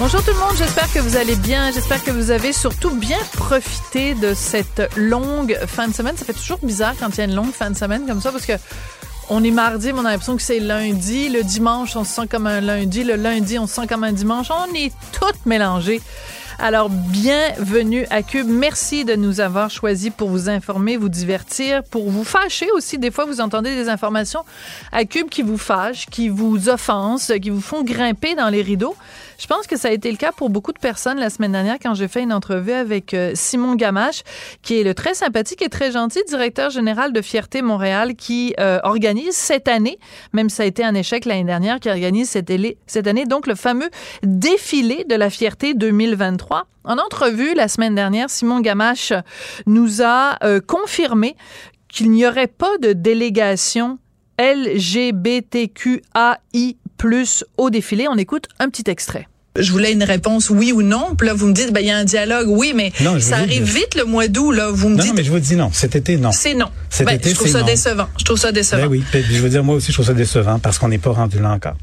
Bonjour tout le monde, j'espère que vous allez bien. J'espère que vous avez surtout bien profité de cette longue fin de semaine. Ça fait toujours bizarre quand il y a une longue fin de semaine comme ça parce que on est mardi, mais on a l'impression que c'est lundi. Le dimanche, on se sent comme un lundi. Le lundi, on se sent comme un dimanche. On est toutes mélangées. Alors, bienvenue à Cube. Merci de nous avoir choisis pour vous informer, vous divertir, pour vous fâcher aussi. Des fois, vous entendez des informations à Cube qui vous fâchent, qui vous offensent, qui vous font grimper dans les rideaux. Je pense que ça a été le cas pour beaucoup de personnes la semaine dernière quand j'ai fait une entrevue avec euh, Simon Gamache, qui est le très sympathique et très gentil directeur général de Fierté Montréal, qui euh, organise cette année, même ça a été un échec l'année dernière, qui organise cette, année donc le fameux défilé de la Fierté 2023. En entrevue la semaine dernière, Simon Gamache nous a euh, confirmé qu'il n'y aurait pas de délégation LGBTQAI plus au défilé. On écoute un petit extrait je voulais une réponse oui ou non. Puis là, vous me dites, ben, il y a un dialogue, oui, mais ça arrive vite le mois d'août, là. Vous me non, dites. Non, mais je vous dis non. Cet été, non. C'est non. Cet ben, été, je trouve ça décevant. Je trouve ça décevant. Ben oui. je veux dire, moi aussi, je trouve ça décevant parce qu'on n'est pas rendu là encore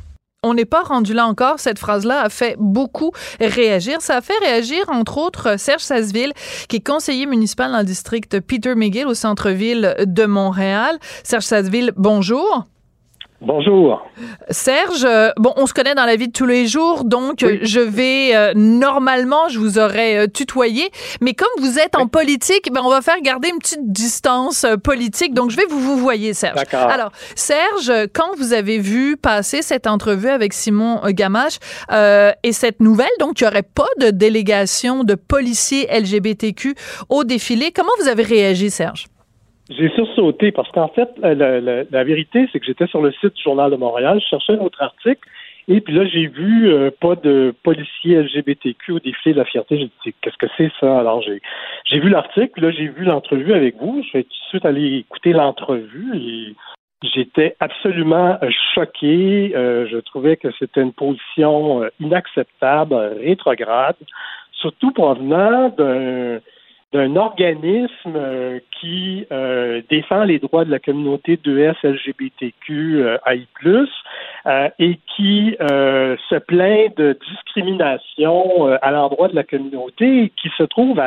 on n'est pas rendu là encore. Cette phrase-là a fait beaucoup réagir. Ça a fait réagir, entre autres, Serge Sasseville, qui est conseiller municipal dans le district Peter McGill au centre-ville de Montréal. Serge Sasseville, bonjour. Bonjour. Serge, euh, bon, on se connaît dans la vie de tous les jours, donc euh, je vais euh, normalement, je vous aurais tutoyé, mais comme vous êtes en politique, ben on va faire garder une petite distance politique, donc je vais vous vous voyez, Serge. Alors, Serge, quand vous avez vu passer cette entrevue avec Simon Gamache et cette nouvelle, donc il n'y aurait pas de délégation de policiers LGBTQ au défilé, comment vous avez réagi, Serge? J'ai sursauté parce qu'en fait, la, vérité, c'est que j'étais sur le site du Journal de Montréal, je cherchais un autre article, et puis là, j'ai vu euh, pas de policiers LGBTQ au défilé de la fierté. J'ai dit, qu'est-ce que c'est ça? Alors, j'ai, j'ai vu l'article, là, j'ai vu l'entrevue avec vous. Je vais tout de suite aller écouter l'entrevue et j'étais absolument euh, choqué. Euh, je trouvais que c'était une position inacceptable, rétrograde, surtout provenant d'un d'un organisme euh, qui euh, défend les droits de la communauté 2S LGBTQ AI+, euh, et qui se plaint de discrimination à l'endroit de la communauté et qui se trouve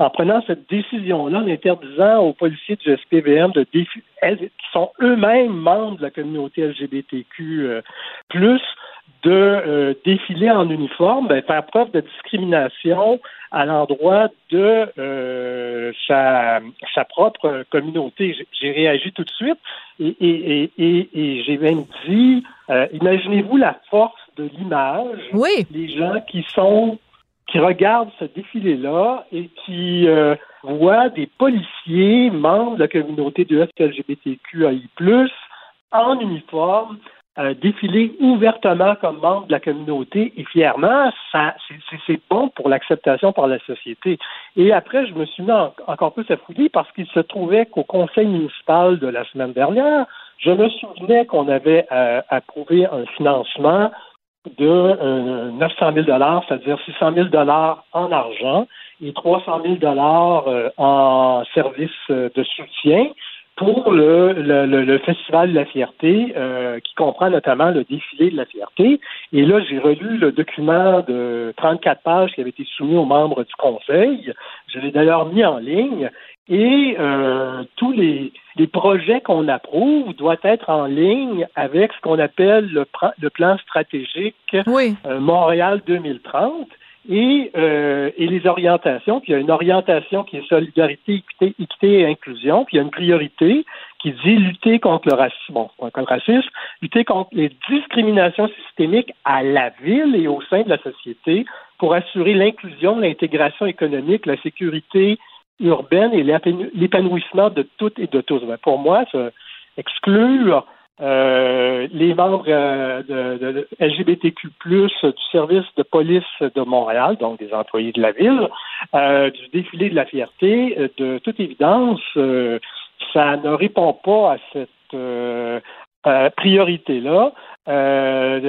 en prenant cette décision-là, en interdisant aux policiers du SPVM de qui sont eux-mêmes membres de la communauté LGBTQ+, de défiler en uniforme, ben, faire preuve de discrimination à l'endroit de euh, sa, sa, propre communauté. J'ai réagi tout de suite et, et, et, et j'ai même dit, euh, imaginez-vous la force de l'image. Oui. Les gens qui sont qui regardent ce défilé-là et qui euh, voient des policiers membres de la communauté de LGBTQI+, en uniforme, euh, défiler ouvertement comme membre de la communauté et fièrement, ça, c'est bon pour l'acceptation par la société. Et après, je me suis mis encore plus à fouiller parce qu'il se trouvait qu'au conseil municipal de la semaine dernière, je me souvenais qu'on avait euh, approuvé un financement de euh, 900 000 c'est-à-dire 600 000 en argent et 300 000 euh, en services de soutien pour le, le, le, Festival de la fierté, euh, qui comprend notamment le défilé de la fierté. Et là, j'ai relu le document de 34 pages qui avait été soumis aux membres du Conseil. Je l'ai d'ailleurs mis en ligne. Et euh, tous les, les projets qu'on approuve doivent être en ligne avec ce qu'on appelle le, le, plan stratégique euh, Montréal 2030 et, euh, et les orientations. Puis il y a une orientation qui est solidarité, équité, et inclusion. Puis il y a une priorité qui dit lutter contre le racisme, bon, contre le racisme, lutter contre les discriminations systémiques à la ville et au sein de la société pour assurer l'inclusion, l'intégration économique, la sécurité urbaine et l'épanouissement de toutes et de tous. Ben, pour moi, ça exclure euh, les membres euh, de, LGBTQ+, du service de police de Montréal, donc des employés de la ville, euh, du défilé de la fierté, de toute évidence, ça ne répond pas à cette priorité-là.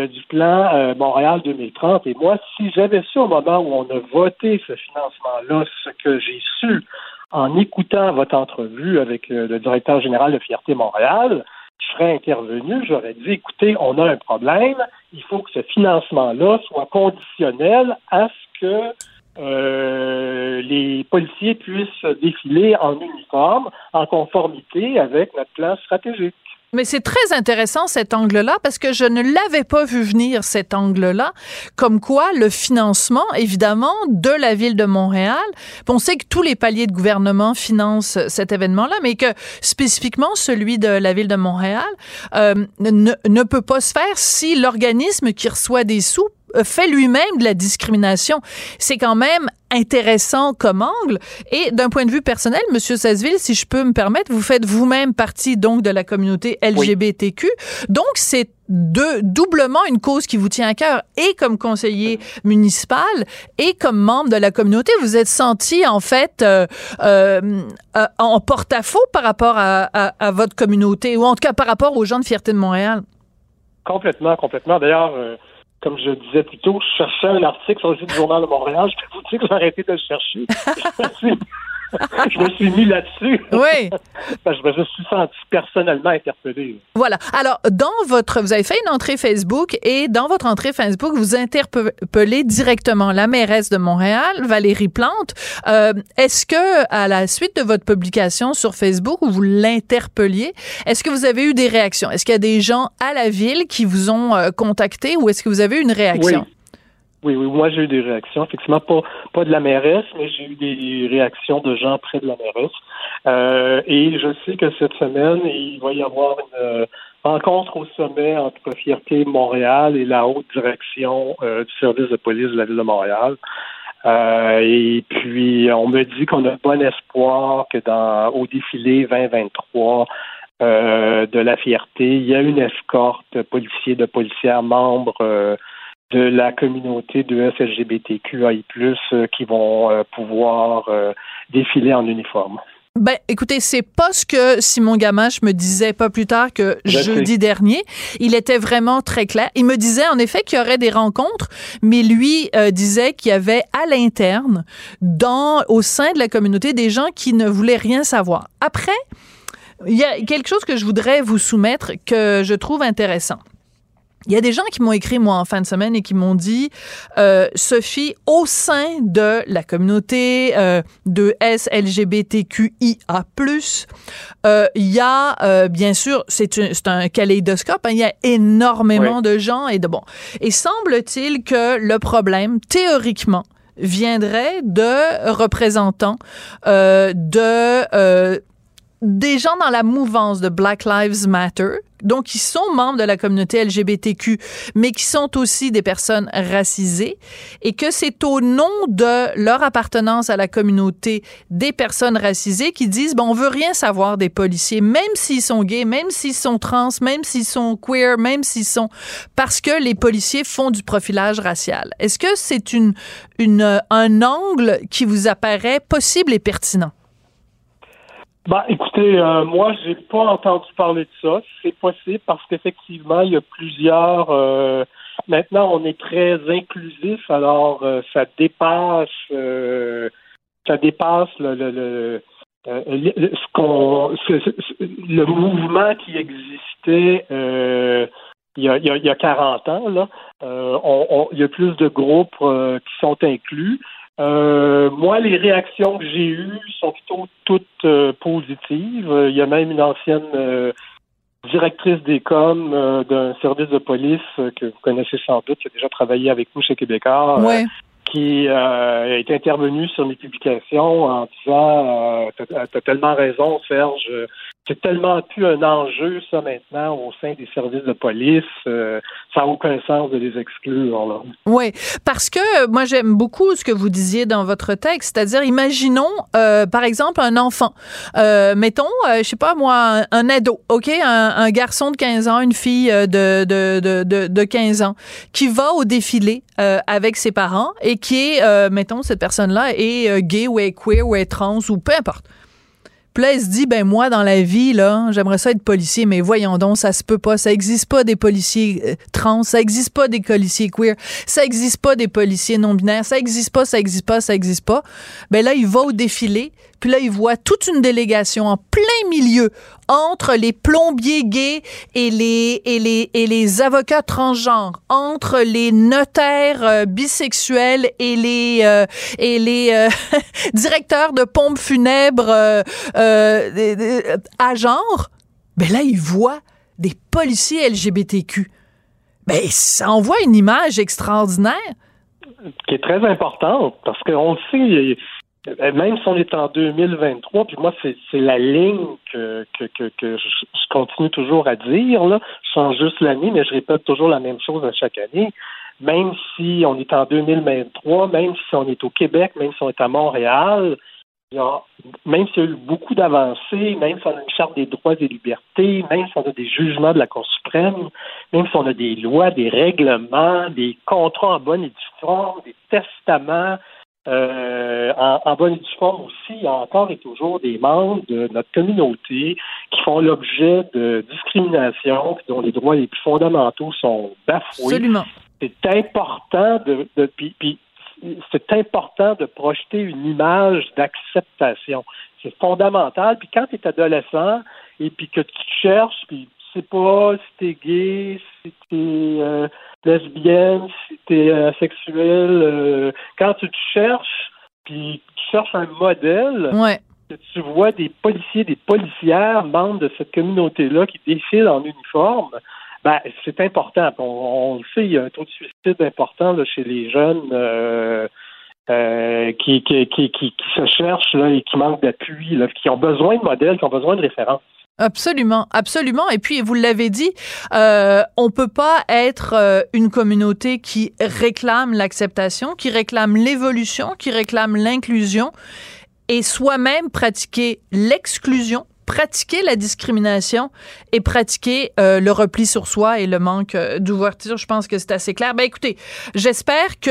du plan Montréal 2030. Et moi, si j'avais su au moment où on a voté ce financement-là, ce que j'ai su en écoutant votre entrevue avec le directeur général de Fierté Montréal, je serais intervenu, j'aurais dit, écoutez, on a un problème, il faut que ce financement-là soit conditionnel à ce que euh, les policiers puissent défiler en uniforme en conformité avec notre plan stratégique. Mais c'est très intéressant cet angle-là parce que je ne l'avais pas vu venir cet angle-là, comme quoi le financement, évidemment, de la ville de Montréal. On sait que tous les paliers de gouvernement financent cet événement-là, mais que spécifiquement celui de la ville de Montréal euh, ne, ne peut pas se faire si l'organisme qui reçoit des sous fait lui-même de la discrimination. C'est quand même intéressant comme angle. Et d'un point de vue personnel, Monsieur Sasseville, si je peux me permettre, vous faites vous-même partie donc de la communauté LGBTQ. Donc c'est de, doublement une cause qui vous tient à cœur et comme conseiller municipal et comme membre de la communauté, vous êtes senti en fait euh, euh, euh en porte-à-faux par rapport à, à, votre communauté ou en tout cas par rapport aux gens de Fierté de Montréal. Complètement, complètement. D'ailleurs, euh, comme je disais plus tôt, je cherchais un article sur le site du Journal de Montréal. Je peux vous dire que j'ai arrêté de le chercher. je me suis mis là-dessus. Oui. je me suis senti personnellement interpellé. Voilà. Alors, dans votre, vous avez fait une entrée Facebook et dans votre entrée Facebook, vous interpellez directement la mairesse de Montréal, Valérie Plante. Euh, est-ce que, à la suite de votre publication sur Facebook où vous l'interpelliez, est-ce que vous avez eu des réactions? Est-ce qu'il y a des gens à la ville qui vous ont euh, contacté ou est-ce que vous avez eu une réaction? Oui. Oui, oui, moi j'ai eu des réactions, effectivement, pas, pas de la mairesse, mais j'ai eu des réactions de gens près de la mairesse. Euh, et je sais que cette semaine, il va y avoir une euh, rencontre au sommet entre Fierté Montréal et la haute direction euh, du service de police de la ville de Montréal. et puis, on me dit qu'on a bon espoir que dans au défilé 2023 de la fierté, il y a une escorte policier de policières membres de la communauté de SLGBTQI+, euh, qui vont euh, pouvoir euh, défiler en uniforme. Ben, écoutez, c'est pas ce que Simon Gamache me disait pas plus tard que jeudi dernier. Il était vraiment très clair. Il me disait en effet qu'il y aurait des rencontres, mais lui disait qu'il y avait à l'interne, dans au sein de la communauté, des gens qui ne voulaient rien savoir. Après, il y a quelque chose que je voudrais vous soumettre que je trouve intéressant. Il y a des gens qui m'ont écrit, moi, en fin de semaine, et qui m'ont dit, euh, Sophie, au sein de la communauté euh, de SLGBTQIA+, euh, il y a, euh, bien sûr, c'est un, un kaléidoscope, hein, il y a énormément de gens et de bon. Et semble-t-il que le problème, théoriquement, viendrait de représentants euh, de euh, des gens dans la mouvance de Black Lives Matter, donc qui sont membres de la communauté LGBTQ, mais qui sont aussi des personnes racisées, et que c'est au nom de leur appartenance à la communauté des personnes racisées qui disent, bon, on veut rien savoir des policiers, même s'ils sont gays, même s'ils sont trans, même s'ils sont queer, même s'ils sont, parce que les policiers font du profilage racial. Est-ce que c'est une, une, un angle qui vous apparaît possible et pertinent? Bah, écoutez, euh, moi, j'ai pas entendu parler de ça. C'est possible parce qu'effectivement, il y a plusieurs. Euh, maintenant, on est très inclusif, alors euh, ça dépasse, ça dépasse le, le, euh, mouvement qui existait euh, il, y a, il, y a, 40 ans, euh, il y a plus de groupes qui sont inclus. Moi, les réactions que j'ai eues sont plutôt toutes positives. Il y a même une ancienne directrice des coms d'un service de police que vous connaissez sans doute, qui a déjà travaillé avec nous chez Québécois, ouais qui euh, est intervenu sur mes publications en disant euh, T'as as tellement raison, Serge, c'est tellement plus un enjeu, ça, maintenant, au sein des services de police. Euh, ça n'a aucun sens de les exclure. Là. Oui, parce que moi, j'aime beaucoup ce que vous disiez dans votre texte, c'est-à-dire, imaginons, euh, par exemple, un enfant. Euh, mettons, euh, je sais pas moi, un, ado, OK? Un, un, garçon de 15 ans, une fille euh, de, de, de, de, de 15 ans, qui va au défilé euh, avec ses parents et qui est, mettons, cette personne-là est gay ou est queer ou est trans ou peu importe. Puis dit, ben moi, dans la vie, là, j'aimerais ça être policier, mais voyons donc, ça se peut pas. Ça existe pas des policiers euh, trans, ça existe pas des policiers queer, ça existe pas des policiers non-binaires, ça existe pas, ça existe pas, ça existe pas. Ben là, il va au défilé, puis là, il voit toute une délégation en plein milieu entre les plombiers gays et les, et les, et les avocats transgenres, entre les notaires euh, bisexuels et les, euh, et les euh, directeurs de pompes funèbres à genre. Ben là, il voit des policiers LGBTQ. Ben, ça envoie une image extraordinaire. Qui est très importante, parce qu'on le sait, euh, même si on est en 2023, puis moi, c'est la ligne que, je, continue toujours à dire. Là. Je change juste l'année, mais je répète toujours la même chose à chaque année. Même si on est en 2023, même si on est au Québec, même si on est à Montréal, même s'il y a eu beaucoup d'avancées, même si on a une charte des droits et libertés, même si on a des jugements de la Cour suprême, même si on a des lois, des règlements, des contrats en bonne et due forme, des testaments, euh, en, bonne et due forme aussi, il y a encore et toujours des membres de notre communauté qui font l'objet de discrimination, dont les droits les plus fondamentaux sont bafoués. Absolument. C'est important de, de c'est important de projeter une image d'acceptation. C'est fondamental. Puis quand tu es adolescent et puis que tu cherches, puis sais pas si t'es gay, si t'es euh, lesbienne, si t'es asexuel, euh, quand tu te cherches, puis tu cherches un modèle, que tu vois des policiers, des policières, membres de cette communauté-là qui défilent en uniforme, ben, c'est important. On, le sait, il y a un taux de suicide important là, chez les jeunes euh, euh, qui, qui, qui, qui, se cherchent là, et qui manquent d'appui, qui ont besoin de modèles, qui ont besoin de références. Absolument, absolument. Et puis, vous l'avez dit, euh, on peut pas être euh, une communauté qui réclame l'acceptation, qui réclame l'évolution, qui réclame l'inclusion et soi-même pratiquer l'exclusion pratiquer la discrimination et pratiquer euh, le repli sur soi et le manque euh, d'ouverture. Je pense que c'est assez clair. Ben écoutez, j'espère que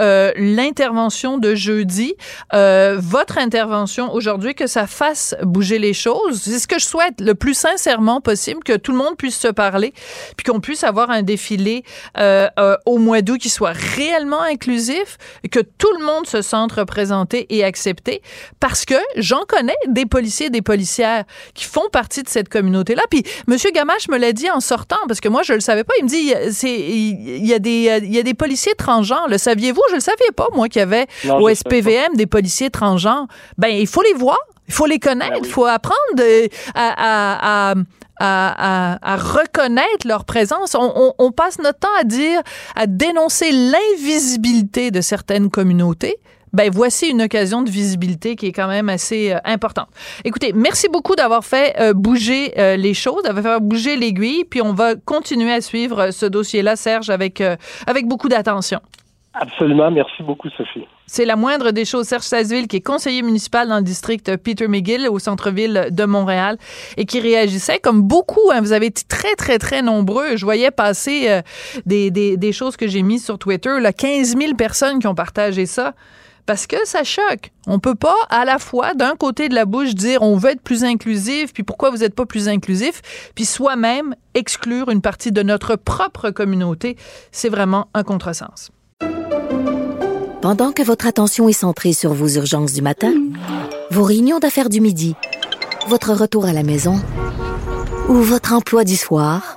euh, l'intervention de jeudi, votre intervention aujourd'hui, que ça fasse bouger les choses. C'est ce que je souhaite le plus sincèrement possible, que tout le monde puisse se parler, puis qu'on puisse avoir un défilé au mois d'août qui soit réellement inclusif, que tout le monde se sente représenté et accepté, parce que j'en connais des policiers et des policières qui font partie de cette communauté-là. Puis M. Gamache me l'a dit en sortant, parce que moi, je le savais pas. Il me dit, c'est, il y a des, il y a des policiers transgenres. Le saviez-vous? Je le savais pas, moi, qu'il y avait au SPVM des policiers transgenres. Ben, il faut les voir. Il faut les connaître, il ben faut apprendre à, à, à, à, reconnaître leur présence. On, on, on, passe notre temps à dire, à dénoncer l'invisibilité de certaines communautés ben voici une occasion de visibilité qui est quand même assez euh, importante. Écoutez, merci beaucoup d'avoir fait euh, bouger euh, les choses, d'avoir fait bouger l'aiguille, puis on va continuer à suivre ce dossier-là, Serge, avec avec beaucoup d'attention. Absolument, merci beaucoup, Sophie. C'est la moindre des choses. Serge Sazville, qui est conseiller municipal dans le district Peter McGill au centre-ville de Montréal et qui réagissait comme beaucoup. Hein, vous avez été très, très, très nombreux. Je voyais passer des, des, des, choses que j'ai mises sur Twitter. Là, 15 000 personnes qui ont partagé ça parce que ça choque. On peut pas à la fois d'un côté de la bouche dire on veut être plus inclusif, puis pourquoi vous n'êtes pas plus inclusif, puis soi-même exclure une partie de notre propre communauté. C'est vraiment un contresens. Pendant que votre attention est centrée sur vos urgences du matin, vos réunions d'affaires du midi, votre retour à la maison ou votre emploi du soir,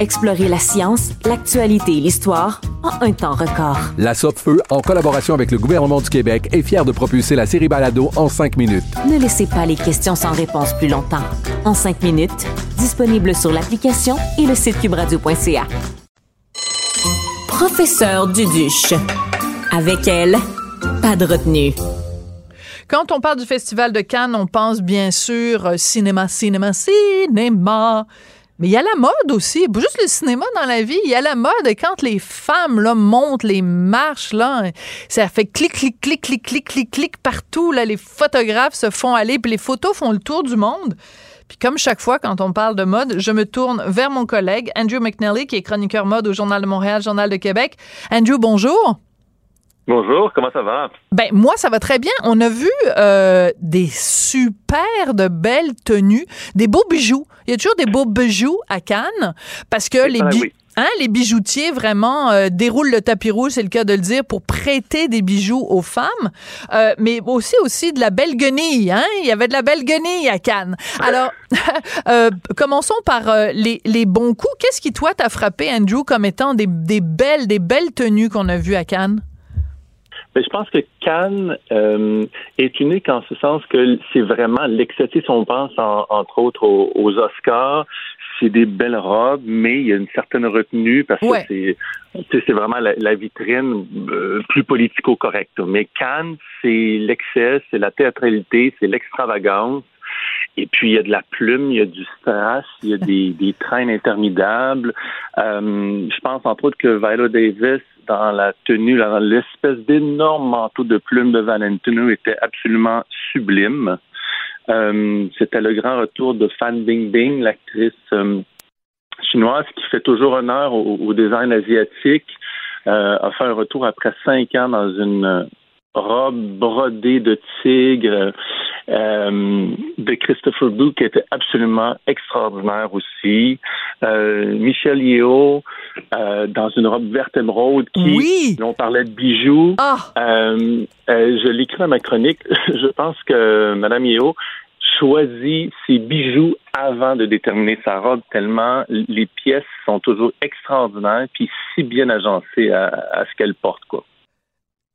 Explorez la science, l'actualité et l'histoire en un temps record. La Feu, en collaboration avec le gouvernement du Québec, est fière de propulser la série Balado en 5 minutes. Ne laissez pas les questions sans réponse plus longtemps. En 5 minutes, disponible sur l'application et le site cubradio.ca. Professeur Duduche. Avec elle, pas de retenue. Quand on parle du Festival de Cannes, on pense bien sûr euh, cinéma, cinéma, cinéma. Mais il y a la mode aussi, pas juste le cinéma dans la vie, il y a la mode et quand les femmes là montent les marches là, ça fait clic clic clic clic clic clic clic partout là, les photographes se font aller puis les photos font le tour du monde. Puis comme chaque fois quand on parle de mode, je me tourne vers mon collègue Andrew McNally qui est chroniqueur mode au Journal de Montréal, Journal de Québec. Andrew, bonjour. Bonjour, comment ça va? Ben moi ça va très bien. On a vu euh, des super de belles tenues, des beaux bijoux. Il y a toujours des beaux bijoux à Cannes parce que les bijoux. Hein, les bijoutiers vraiment euh, déroulent le tapis rouge, c'est le cas de le dire, pour prêter des bijoux aux femmes, euh, mais aussi aussi de la belle guenille. Hein? Il y avait de la belle guenille à Cannes. Alors, euh, commençons par les, les, bons coups. Qu'est-ce qui toi t'a frappé, Andrew, comme étant des, des belles des belles tenues qu'on a vues à Cannes? Je pense que Cannes euh, est unique en ce sens que c'est vraiment l'excès. Si on pense entre autres aux, Oscars, c'est des belles robes, mais il y a une certaine retenue parce que c'est c'est vraiment la, vitrine euh, plus politico-correcte. Mais Cannes, c'est l'excès, c'est la théâtralité, c'est l'extravagance. Et puis, il y a de la plume, il y a du strass, il y a des, des traînes interminables. Euh, je pense, entre autres, que Viola Davis dans la tenue, dans l'espèce d'énorme manteau de plumes de Valentino était absolument sublime. Euh, c'était le grand retour de Fan Bingbing, l'actrice euh, chinoise qui fait toujours honneur au, design asiatique, euh, a fait un retour après cinq ans dans une robe brodée de tigre euh, de Christopher Blue qui était absolument extraordinaire aussi. Euh, Michel Yeo euh, dans une robe verte émeraude qui, oui. on parlait de bijoux. Ah. je l'écris dans ma chronique. je pense que Madame Yeo choisit ses bijoux avant de déterminer sa robe tellement les pièces sont toujours extraordinaires puis si bien agencées à, à ce qu'elle porte quoi.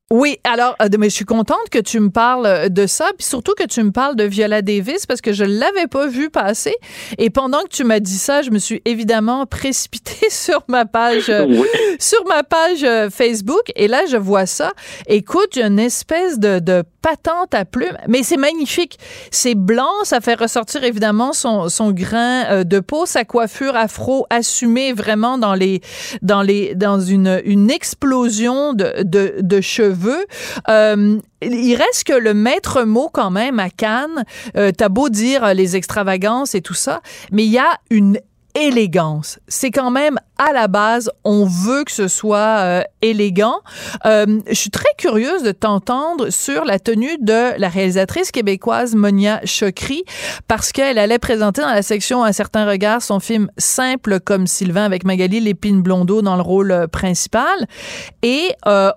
Oui, alors, euh, mais je suis contente que tu me parles euh, de ça, puis surtout que tu me parles de Viola Davis parce que je l'avais pas vu passer. Et pendant que tu m'as dit ça, je me suis évidemment précipitée sur ma page, euh, sur ma page Facebook. Et là, je vois ça. Écoute, une espèce de, de patente à plumes, mais c'est magnifique. C'est blanc, ça fait ressortir évidemment son, son grain de peau, sa coiffure afro assumée vraiment dans les, dans les, dans une, une explosion de, de, de cheveux euh, il reste que le maître mot quand même à Cannes, euh, t'as beau dire les extravagances et tout ça, mais il y a une élégance. C'est quand même à la base, on veut que ce soit euh, élégant. Euh, je suis très curieuse de t'entendre sur la tenue de la réalisatrice québécoise Monia Chokri parce qu'elle allait présenter dans la section Un certain regard son film Simple comme Sylvain avec Magali Lépine Blondeau dans le rôle euh, principal et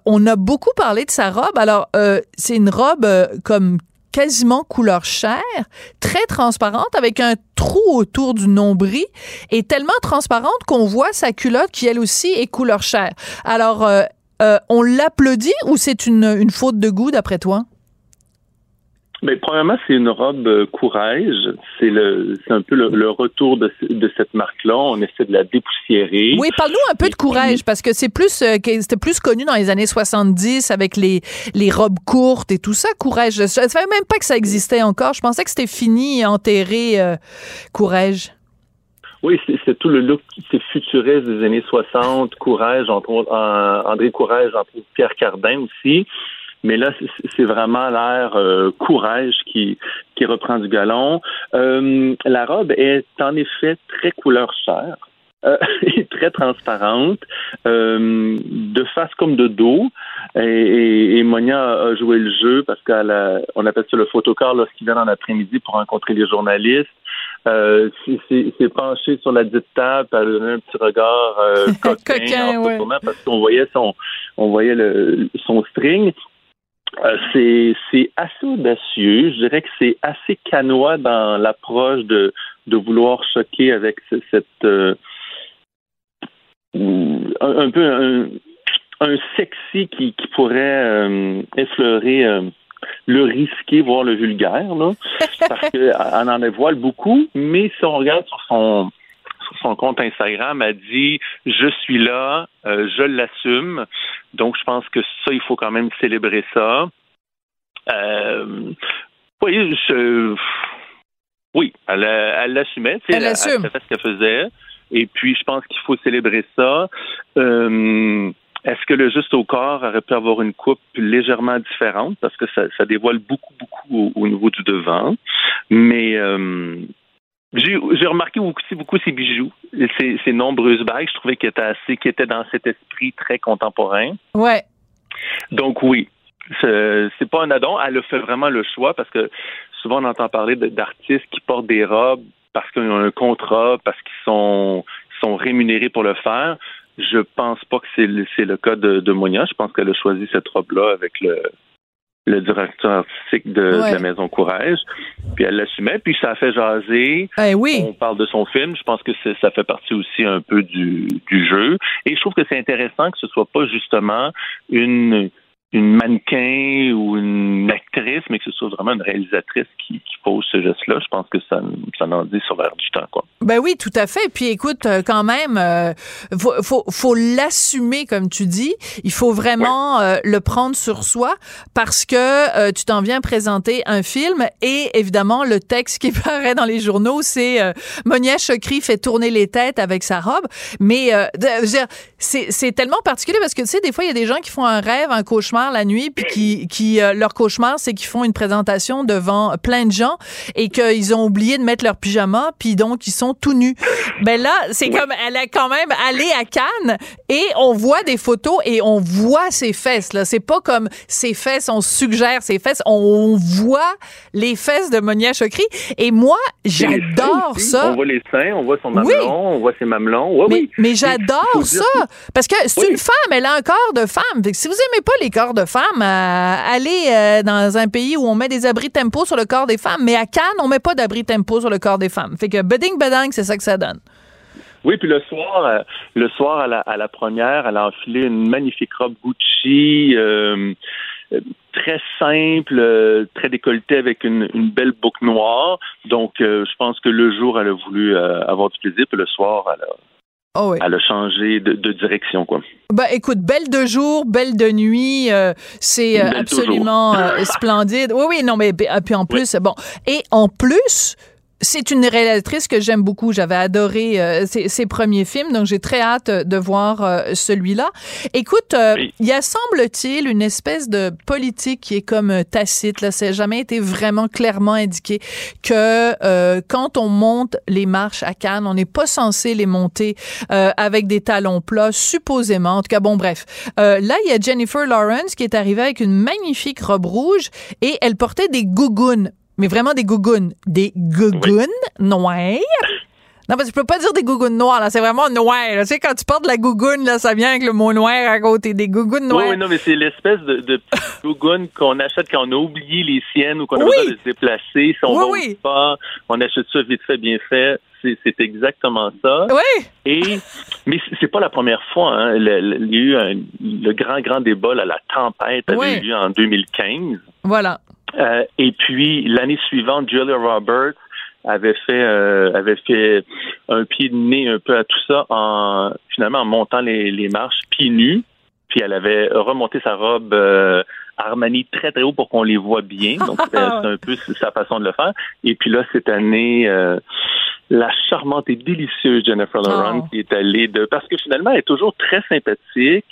on a beaucoup parlé de sa robe. Alors c'est une robe comme quasiment couleur chair, très transparente, avec un trou autour du nombril, et tellement transparente qu'on voit sa culotte qui, elle aussi, est couleur chair. Alors, euh, euh, on l'applaudit ou c'est une, une faute de goût, d'après toi? Mais premièrement, c'est une robe euh, courage. C'est le, c'est un peu le, le retour de, de cette marque-là. On essaie de la dépoussiérer. Oui, parle-nous un peu de courage, parce que c'est plus, euh, c'était plus connu dans les années 70 avec les, les robes courtes et tout ça, courage. Je ne savais même pas que ça existait encore. Je pensais que c'était fini, enterré, euh, courage. Oui, c'est, c'est tout le look, c'est futuriste des années 60. Courage, entre autres, euh, André Courage, entre autres, Pierre Cardin aussi. Mais là, c'est, vraiment l'air euh, courage qui, qui reprend du galon. Euh, la robe est en effet très couleur chair. euh, et très transparente, euh, de face comme de dos. Et, et, et Monia a joué le jeu parce qu'on appelle ça le photocar lorsqu'il vient en après-midi pour rencontrer les journalistes. Euh, c'est penché sur la dite table, elle a donné un petit regard euh, coquin, Coquin, en ouais. parce qu'on voyait son, on voyait le, son string. Euh, c'est assez audacieux. Je dirais que c'est assez canois dans l'approche de, de vouloir choquer avec ce- cette euh, un, un peu un, un sexy qui, qui pourrait euh, effleurer euh, le risqué, voire le vulgaire, là, parce qu'elle en dévoile beaucoup, mais si on regarde sur son sur son compte Instagram, elle dit je suis là, euh, je l'assume. Donc je pense que ça, il faut quand même célébrer ça. Euh, oui, je, oui, elle, elle l'assumait. Elle assume. Elle savait ce qu'elle faisait. Et puis, je pense qu'il faut célébrer ça. Euh, Est-ce que le juste au corps aurait pu avoir une coupe légèrement différente? Parce que ça, ça dévoile beaucoup, beaucoup au, au niveau du devant. Mais euh, j'ai remarqué aussi beaucoup ses bijoux, ses, ses nombreuses bagues. Je trouvais qu'elle était assez, était dans cet esprit très contemporain. Ouais. Donc oui, c'est pas un addon. Elle a fait vraiment le choix parce que souvent on entend parler d'artistes qui portent des robes parce qu'ils ont un contrat, parce qu'ils sont, sont rémunérés pour le faire. Je pense pas que c'est le, c'est le cas de, de Monia. Je pense qu'elle a choisi cette robe-là avec le, le directeur artistique de, la Maison Courage. Puis elle l'assumait, puis ça a fait jaser. Eh oui. On parle de son film. Je pense que ça fait partie aussi un peu du, du jeu. Et je trouve que c'est intéressant que ce soit pas justement une une mannequin ou une actrice, mais que ce soit vraiment une réalisatrice qui, qui pose ce geste-là. Je pense que ça, ça en dit sur l'air du temps, quoi. Ben oui, tout à fait. Puis écoute, euh, quand même, euh, faut, faut, faut l'assumer, comme tu dis. Il faut vraiment euh, le prendre sur soi parce que euh, tu t'en viens présenter un film et évidemment, le texte qui paraît dans les journaux, c'est euh, Monia Chokri fait tourner les têtes avec sa robe. Mais euh, c'est tellement particulier parce que tu sais, des fois, il y a des gens qui font un rêve, un cauchemar la nuit, puis qui, qui euh, leur cauchemar, c'est qu'ils font une présentation devant plein de gens et qu'ils ont oublié de mettre leur pyjama, puis donc ils sont tout nus. Ben là, c'est comme elle est quand même allée à Cannes et on voit des photos et on voit ses fesses. Là, c'est pas comme ses fesses, on suggère ses fesses, on voit les fesses de Monia Chokri. Et moi, j'adore ça. On voit les seins, on voit son Oui. mamelon, on voit ses mamelons. Ouais, Mais, oui. mais j'adore ça parce que c'est Oui. une femme, elle a un corps de femme. Si vous aimez pas les corps de femmes, euh, allez euh, dans un pays où on met des abris tempo sur le corps des femmes, mais à Cannes, on met pas d'abri tempo sur le corps des femmes. Fait que beding bedang, c'est ça que ça donne. Oui, puis le soir, euh, le soir à la, à première, elle a enfilé une magnifique robe Gucci, euh, très simple, très décolletée avec une, belle boucle noire. Donc, je pense que le jour, elle a voulu avoir du plaisir, puis le soir, elle a, Oh oui. elle a changé de, de direction, quoi. Ben, écoute, belle de jour, belle de nuit, euh, c'est euh, absolument euh, splendide. Oui, oui, non, mais b- puis en plus, bon. Et en plus, c'est une réalisatrice que j'aime beaucoup. J'avais adoré euh, ses, ses premiers films, donc j'ai très hâte de voir euh, celui-là. Écoute, euh, il y a semble-t-il une espèce de politique qui est comme euh, tacite. Là, ça n'a jamais été vraiment clairement indiqué que euh, quand on monte les marches à Cannes, on n'est pas censé les monter euh, avec des talons plats, supposément. En tout cas, bon, bref. Euh, là, il y a Jennifer Lawrence qui est arrivée avec une magnifique robe rouge et elle portait des gougounes mais vraiment des gougounes. Des gougounes noires? Non, parce que je peux pas dire des gougounes noires, là. C'est vraiment noir. là. Tu sais, quand tu portes la gougoune, là, ça vient avec le mot noir à côté. Des gougounes Oui, noires. oui, non, mais c'est l'espèce de, de gougoune qu'on achète quand on a oublié les siennes ou qu'on a Oui. besoin de se déplacer. Si on Oui, va au oui. on achète ça vite fait, bien fait. C'est exactement ça. Oui. Et, mais c'est- pas la première fois. Hein. Le, le- il y a eu un- le grand, grand débat, là, la tempête avait Oui. eu lieu en 2015. Voilà. Euh, et puis l'année suivante, Julia Roberts avait fait euh, avait fait un pied de nez un peu à tout ça en finalement en montant les, les marches pieds nus. Puis elle avait remonté sa robe euh, Armani très très haut pour qu'on les voit bien. Donc c'était un peu sa façon de le faire. Et puis là cette année, euh, la charmante et délicieuse Jennifer Lawrence qui est allée de parce que finalement elle est toujours très sympathique.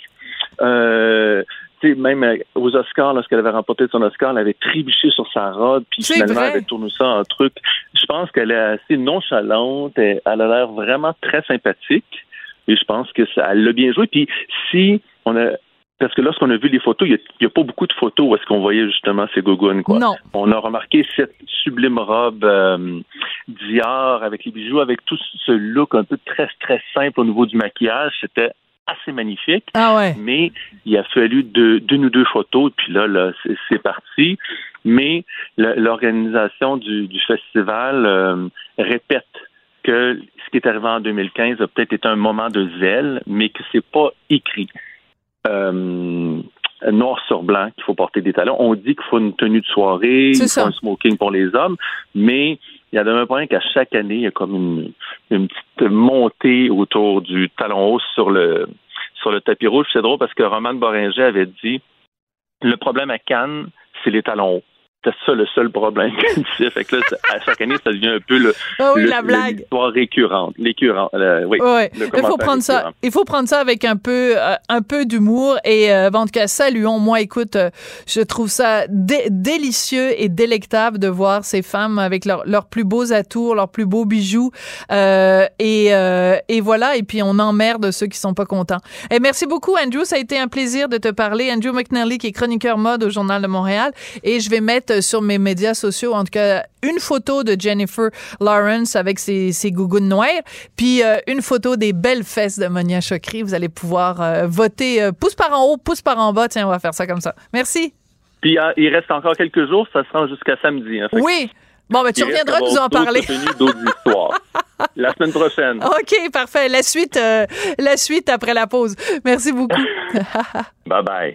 Euh, même euh, aux Oscars, lorsqu'elle avait remporté son Oscar, elle avait trébuché sur sa robe, puis finalement, elle avait tourné ça en truc. Je pense qu'elle est assez nonchalante, elle, a l'air vraiment très sympathique, et je pense que ça, elle l'a bien joué. Puis si on a parce que lorsqu'on a vu les photos, il n'y a, pas beaucoup de photos où est-ce qu'on voyait justement ces gougounes. Quoi. Non. On a remarqué cette sublime robe euh, Dior avec les bijoux, avec tout ce look un peu très, très simple au niveau du maquillage. C'était assez magnifique. Ah ouais. Mais il a fallu deux, d'une ou deux photos, puis là, là c'est, parti. Mais l'organisation du, du, festival euh, répète que ce qui est arrivé en 2015 a peut-être été un moment de zèle, mais que c'est pas écrit euh, noir sur blanc qu'il faut porter des talons. On dit qu'il faut une tenue de soirée, il faut un smoking pour les hommes, mais il y a un point qu'à chaque année, il y a comme une, une petite montée autour du talon haut sur le sur le tapis rouge. C'est drôle parce que Roman Boringer avait dit le problème à Cannes, c'est les talons hauts. C'est ça le seul problème Fait que là, à chaque année, ça devient un peu le, oh oui, la blague. l'histoire récurrente. L'écurrent, euh, oui. il faut prendre ça. Il faut prendre ça avec un peu, euh, un peu d'humour. Et euh, en tout cas, saluons. Moi, écoute, euh, je trouve ça délicieux et délectable de voir ces femmes avec leurs plus beaux atours, leurs plus beaux bijoux. et, et voilà. Et puis on emmerde ceux qui sont pas contents. Et merci beaucoup, Andrew. Ça a été un plaisir de te parler. Andrew McNally, qui est chroniqueur mode au Journal de Montréal. Et je vais mettre sur mes médias sociaux, en tout cas, une photo de Jennifer Lawrence avec ses, ses gougounes noires, puis euh, une photo des belles fesses de Monia Chokri. Vous allez pouvoir euh, voter euh, pouce par en haut, pouce par en bas. Tiens, on va faire ça comme ça. Merci. Puis il reste encore quelques jours, ça se rend jusqu'à samedi. Hein, oui. Bon, ben, tu reviendras nous en parler. la semaine prochaine. OK, parfait. La suite, la suite après la pause. Merci beaucoup. bye bye.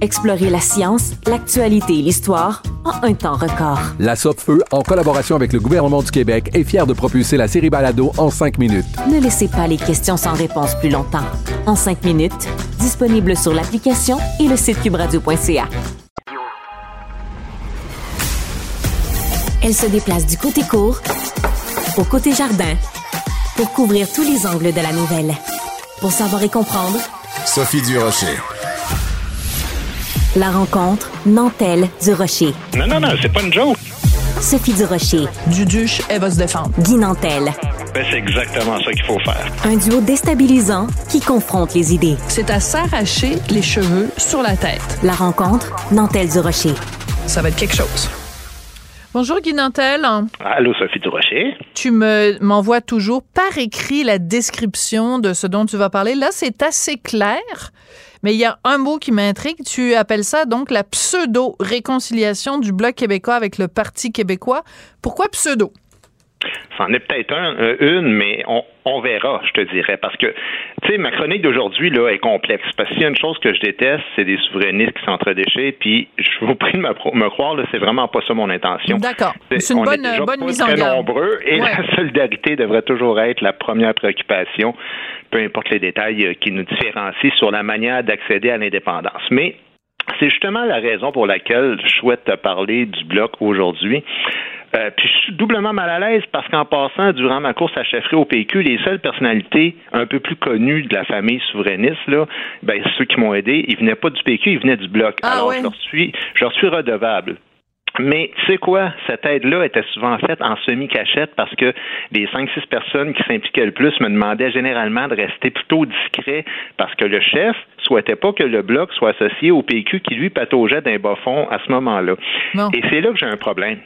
Explorez la science, l'actualité et l'histoire en un temps record. La Feu, en collaboration avec le gouvernement du Québec, est fière de propulser la série Balado en cinq minutes. Ne laissez pas les questions sans réponse plus longtemps. En cinq minutes, disponible sur l'application et le site cubradio.ca. Elle se déplace du côté court au côté jardin pour couvrir tous les angles de la nouvelle. Pour savoir et comprendre, Sophie Durocher. La rencontre Nantel du Rocher. Non, non, non, c'est pas une joke. Sophie du Rocher. Duduche, elle va se défendre. Guy Nantel. Ben, c'est exactement ça qu'il faut faire. Un duo déstabilisant qui confronte les idées. C'est à s'arracher les cheveux sur la tête. La rencontre Nantel du Rocher. Ça va être quelque chose. Bonjour Guy Nantel. Allô Sophie Durocher. Tu me m'envoies toujours par écrit la description de ce dont tu vas parler. Là, c'est assez clair. Mais il y a un mot qui m'intrigue. Tu appelles ça donc la pseudo-réconciliation du Bloc québécois avec le Parti québécois. Pourquoi pseudo? C'en est peut-être un, euh, une, mais on, verra, je te dirais. Parce que, tu sais, ma chronique d'aujourd'hui, là, est complexe. Parce qu'il y a une chose que je déteste, c'est des souverainistes qui s'entre-déchets. Puis, je vous prie de me, croire, là, c'est vraiment pas ça mon intention. D'accord. C'est une bonne, bonne mise en garde. nombreux et la solidarité devrait toujours être la première préoccupation peu importe les détails euh, qui nous différencient sur la manière d'accéder à l'indépendance. Mais c'est justement la raison pour laquelle je souhaite te parler du bloc aujourd'hui. Euh, puis je suis doublement mal à l'aise parce qu'en passant, durant ma course à chefferie au PQ, les seules personnalités un peu plus connues de la famille souverainiste, là, ben, ceux qui m'ont aidé, ils venaient pas du PQ, ils venaient du Bloc. Ah Alors, ouais. je, leur suis, je leur suis redevable. Mais tu sais quoi, cette aide-là était souvent faite en semi-cachette parce que les 5-6 personnes qui s'impliquaient le plus me demandaient généralement de rester plutôt discret parce que le chef souhaitait pas que le bloc soit associé au PQ qui lui pataugeait d'un bas fond à ce moment-là. Et c'est là que j'ai un problème.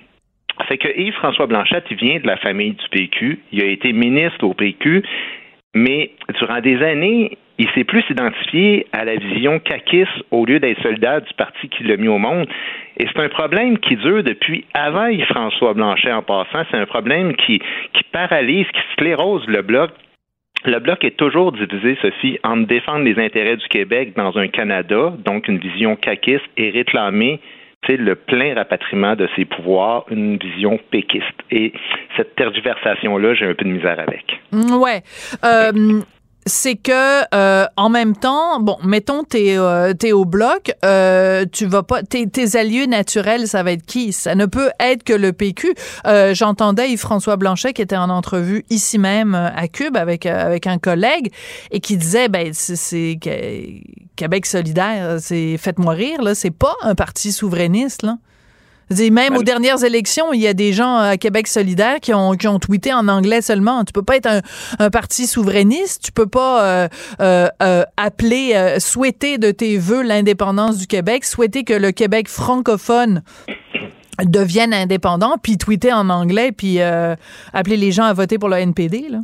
C'est que Yves-François Blanchette, il vient de la famille du PQ. Il a été ministre au PQ, mais durant des années, il s'est plus identifié à la vision caquiste au lieu d'être soldat du parti qui l'a mis au monde. Et c'est un problème qui dure depuis avant Yves-François Blanchet en passant. C'est un problème qui, paralyse, qui sclérose le bloc. Le bloc est toujours divisé, Sophie, entre défendre les intérêts du Québec dans un Canada, donc une vision caquiste, et réclamer le plein rapatriement de ses pouvoirs, une vision péquiste. Et cette tergiversation-là, j'ai un peu de misère avec. Mm, Ouais. Euh, c'est que euh, en même temps, bon, mettons t'es euh, t'es au bloc, euh, tu vas pas, tes, tes alliés naturels, ça va être qui? Ça ne peut être que le PQ. Euh, J'entendais Yves-François Blanchet qui était en entrevue ici même euh, à Cube avec euh, avec un collègue et qui disait ben c'est- Québec solidaire, c'est faites-moi rire là, c'est pas un parti souverainiste là. Même aux dernières élections, il y a des gens à Québec solidaire qui ont, qui ont tweeté en anglais seulement. Tu peux pas être un, un parti souverainiste, tu peux pas euh, euh, euh, appeler, euh, souhaiter de tes voeux l'indépendance du Québec, souhaiter que le Québec francophone devienne indépendant, puis tweeter en anglais, puis euh, appeler les gens à voter pour le NPD. Là.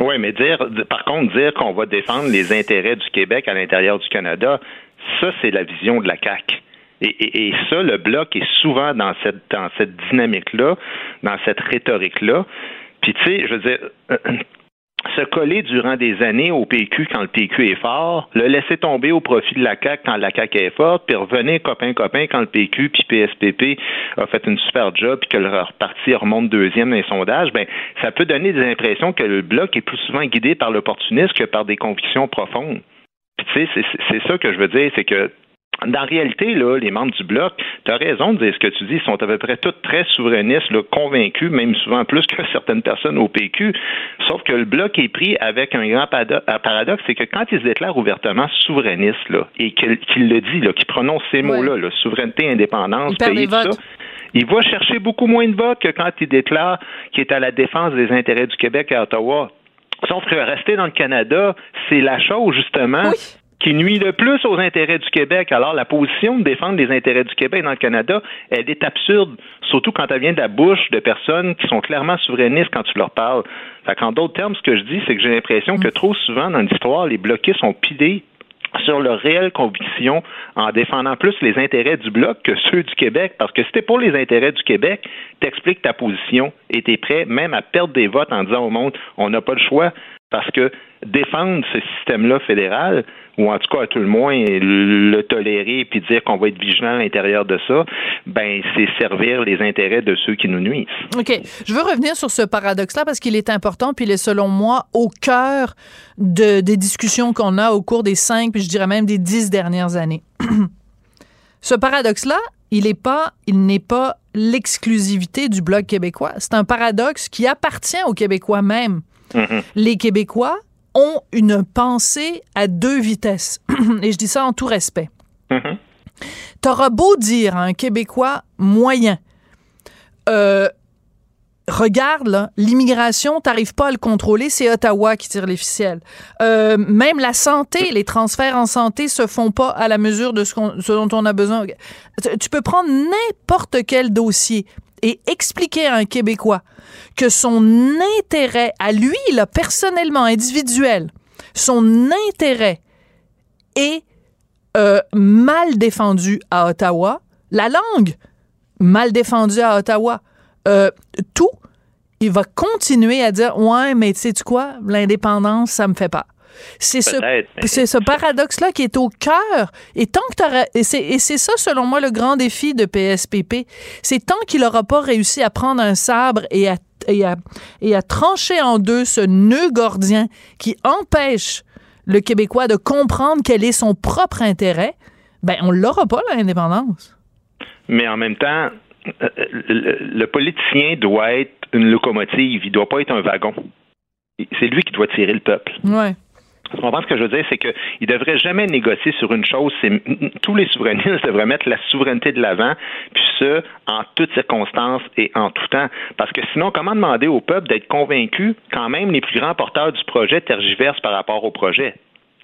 Oui, mais dire, par contre, dire qu'on va défendre les intérêts du Québec à l'intérieur du Canada, ça, c'est la vision de la CAQ. Et, et, ça, le bloc est souvent dans cette, dans cette dynamique-là, dans cette rhétorique-là. Puis, tu sais, je veux dire, se coller durant des années au PQ quand le PQ est fort, le laisser tomber au profit de la CAQ quand la CAQ est forte, puis revenir copain-copain quand le PQ puis PSPP a fait une super job puis que leur parti remonte deuxième dans les sondages, ben ça peut donner des impressions que le bloc est plus souvent guidé par l'opportunisme que par des convictions profondes. Puis tu sais, c'est ça que je veux dire, c'est que dans la réalité, là, les membres du bloc, tu as raison de dire ce que tu dis, ils sont à peu près tous très souverainistes, là, convaincus, même souvent plus que certaines personnes au PQ. Sauf que le bloc est pris avec un grand paradoxe, c'est que quand ils se déclarent ouvertement souverainistes, là, et qu'il le dit, là, qu'il prononce ces mots-là, là, souveraineté, indépendance, perdent pays, des tout votes. ça, il va chercher beaucoup moins de votes que quand il déclare qu'il est à la défense des intérêts du Québec à Ottawa. Sauf que rester dans le Canada, c'est la chose, justement, qui nuit le plus aux intérêts du Québec. Alors, la position de défendre les intérêts du Québec dans le Canada, elle est absurde, surtout quand elle vient de la bouche de personnes qui sont clairement souverainistes quand tu leur parles. Fait qu'en d'autres termes, ce que je dis, c'est que j'ai l'impression que trop souvent dans l'histoire, les bloquistes sont pidés sur leurs réelles convictions en défendant plus les intérêts du bloc que ceux du Québec. Parce que si t'es pour les intérêts du Québec, t'expliques ta position et t'es prêt même à perdre des votes en disant au monde, on n'a pas le choix. Parce que défendre ce système-là fédéral, ou en tout cas à tout le moins le tolérer puis dire qu'on va être vigilant à l'intérieur de ça, ben c'est servir les intérêts de ceux qui nous nuisent. OK. Je veux revenir sur ce paradoxe-là parce qu'il est important, puis il est selon moi au cœur de, des discussions qu'on a au cours des cinq, puis je dirais même des dix dernières années. ce paradoxe-là, il n'est pas, il n'est pas l'exclusivité du Bloc québécois. C'est un paradoxe qui appartient aux Québécois même. Les Québécois ont une pensée à deux vitesses. Et je dis ça en tout respect. T'auras beau dire à un Québécois moyen, euh, regarde, là, l'immigration, t'arrives pas à le contrôler, c'est Ottawa qui tire les ficelles. Euh, même la santé, les transferts en santé se font pas à la mesure de ce, dont on a besoin. Tu peux prendre n'importe quel dossier et expliquer à un Québécois que son intérêt à lui, personnellement, individuel, son intérêt est euh, mal défendu à Ottawa, la langue mal défendue à Ottawa, euh, tout, il va continuer à dire ouais, mais tu sais tu quoi, l'indépendance, ça me fait pas. C'est ce, mais- ce paradoxe-là qui est au cœur. Et tant que et c'est, ça, selon moi, le grand défi de PSPP. C'est tant qu'il n'aura pas réussi à prendre un sabre et à, et à, et à trancher en deux ce nœud gordien qui empêche le Québécois de comprendre quel est son propre intérêt, ben, on l'aura pas, l'indépendance. Mais en même temps, euh, le, le politicien doit être une locomotive, il doit pas être un wagon. C'est lui qui doit tirer le peuple. Ouais. Comprends ce que je veux dire? C'est qu'il ne devrait jamais négocier sur une chose. C'est, tous les souverainistes devraient mettre la souveraineté de l'avant, puis ça, en toutes circonstances et en tout temps. Parce que sinon, comment demander au peuple d'être convaincu quand même les plus grands porteurs du projet tergiversent par rapport au projet?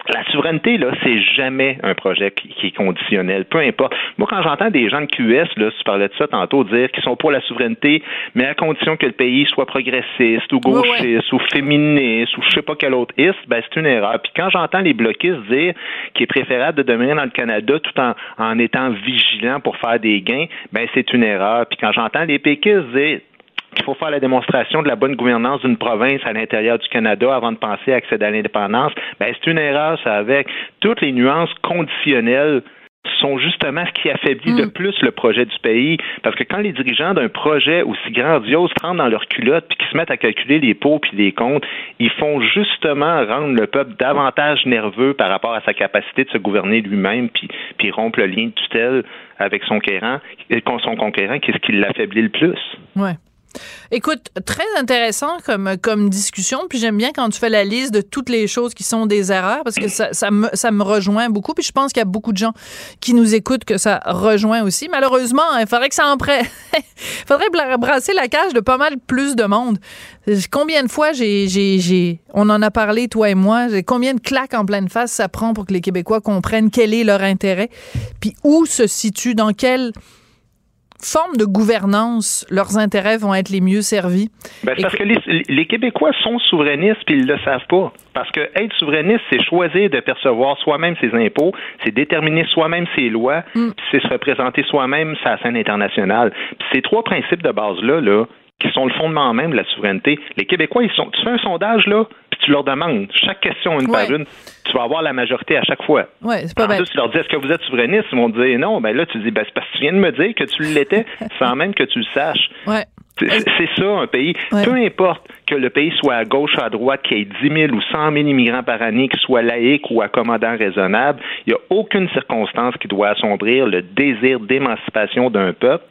La souveraineté, là, c'est jamais un projet qui, est conditionnel, peu importe. Moi, quand j'entends des gens de QS, là, tu parlais de ça tantôt, dire qu'ils sont pour la souveraineté, mais à condition que le pays soit progressiste ou gauchiste ou féministe ou je sais pas quel autre is, ben c'est une erreur. Puis quand j'entends les bloquistes dire qu'il est préférable de demeurer dans le Canada tout en, en étant vigilant pour faire des gains, ben c'est une erreur. Puis quand j'entends les péquistes dire qu'il faut faire la démonstration de la bonne gouvernance d'une province à l'intérieur du Canada avant de penser à accéder à l'indépendance, ben c'est une erreur, ça, avec toutes les nuances conditionnelles sont justement ce qui affaiblit le mm. plus le projet du pays. Parce que quand les dirigeants d'un projet aussi grandiose rentrent dans leur culotte puis qu'ils se mettent à calculer les pots puis les comptes, ils font justement rendre le peuple davantage nerveux par rapport à sa capacité de se gouverner lui-même puis, puis rompre le lien de tutelle avec son conquérant, son conquérant, qu'est-ce qui l'affaiblit le plus. Ouais. Écoute, très intéressant comme, discussion. Puis j'aime bien quand tu fais la liste de toutes les choses qui sont des erreurs parce que ça, me, ça me rejoint beaucoup. Puis je pense qu'il y a beaucoup de gens qui nous écoutent que ça rejoint aussi. Malheureusement, il faudrait que ça en prenne. il faudrait brasser la cage de pas mal plus de monde. Combien de fois j'ai, j'ai, j'ai, on en a parlé, toi et moi, combien de claques en pleine face ça prend pour que les Québécois comprennent quel est leur intérêt, puis où se situe, dans quel forme de gouvernance, leurs intérêts vont être les mieux servis? Ben, parce que, les, Québécois sont souverainistes puis ils le savent pas. Parce que être souverainiste, c'est choisir de percevoir soi-même ses impôts, c'est déterminer soi-même ses lois, mm. c'est se représenter soi-même sa scène internationale. ces trois principes de base-là, là, qui sont le fondement même de la souveraineté. Les Québécois, ils sont. Tu fais un sondage, là, puis tu leur demandes, chaque question une par une, tu vas avoir la majorité à chaque fois. Ouais, c'est pas tu leur dis, est-ce que vous êtes souverainiste? Ils vont te dire non. Ben là, tu dis, ben, c'est parce que tu viens de me dire que tu l'étais sans même que tu le saches. Ouais. C'est ça, un pays. Peu importe que le pays soit à gauche ou à droite, qu'il y ait 10 000 ou 100 000 immigrants par année, qu'il soit laïque ou accommodant raisonnable, il n'y a aucune circonstance qui doit assombrir le désir d'émancipation d'un peuple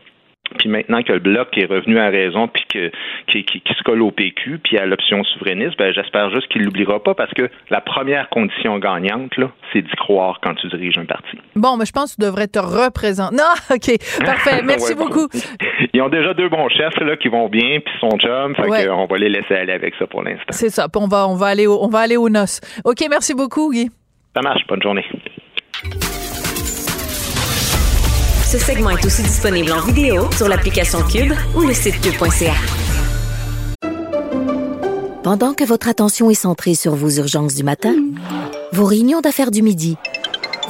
puis maintenant que le bloc est revenu à raison, puis que, qui, qui, se colle au PQ, puis à l'option souverainiste, ben, j'espère juste qu'il l'oubliera pas parce que la première condition gagnante, là, c'est d'y croire quand tu diriges un parti. Bon, mais je pense que tu devrais te représenter. Non, OK, parfait. Merci beaucoup. Ils ont déjà deux bons chefs là, qui vont bien, puis son job, fait on va les laisser aller avec ça pour l'instant. C'est ça. On va, on, va aller on va aller aux noces. OK, merci beaucoup, Guy. Ça marche. Bonne journée. Ce segment est aussi disponible en vidéo sur l'application Cube ou le site cube.ca. Pendant que votre attention est centrée sur vos urgences du matin, vos réunions d'affaires du midi,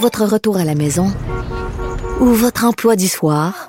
votre retour à la maison ou votre emploi du soir,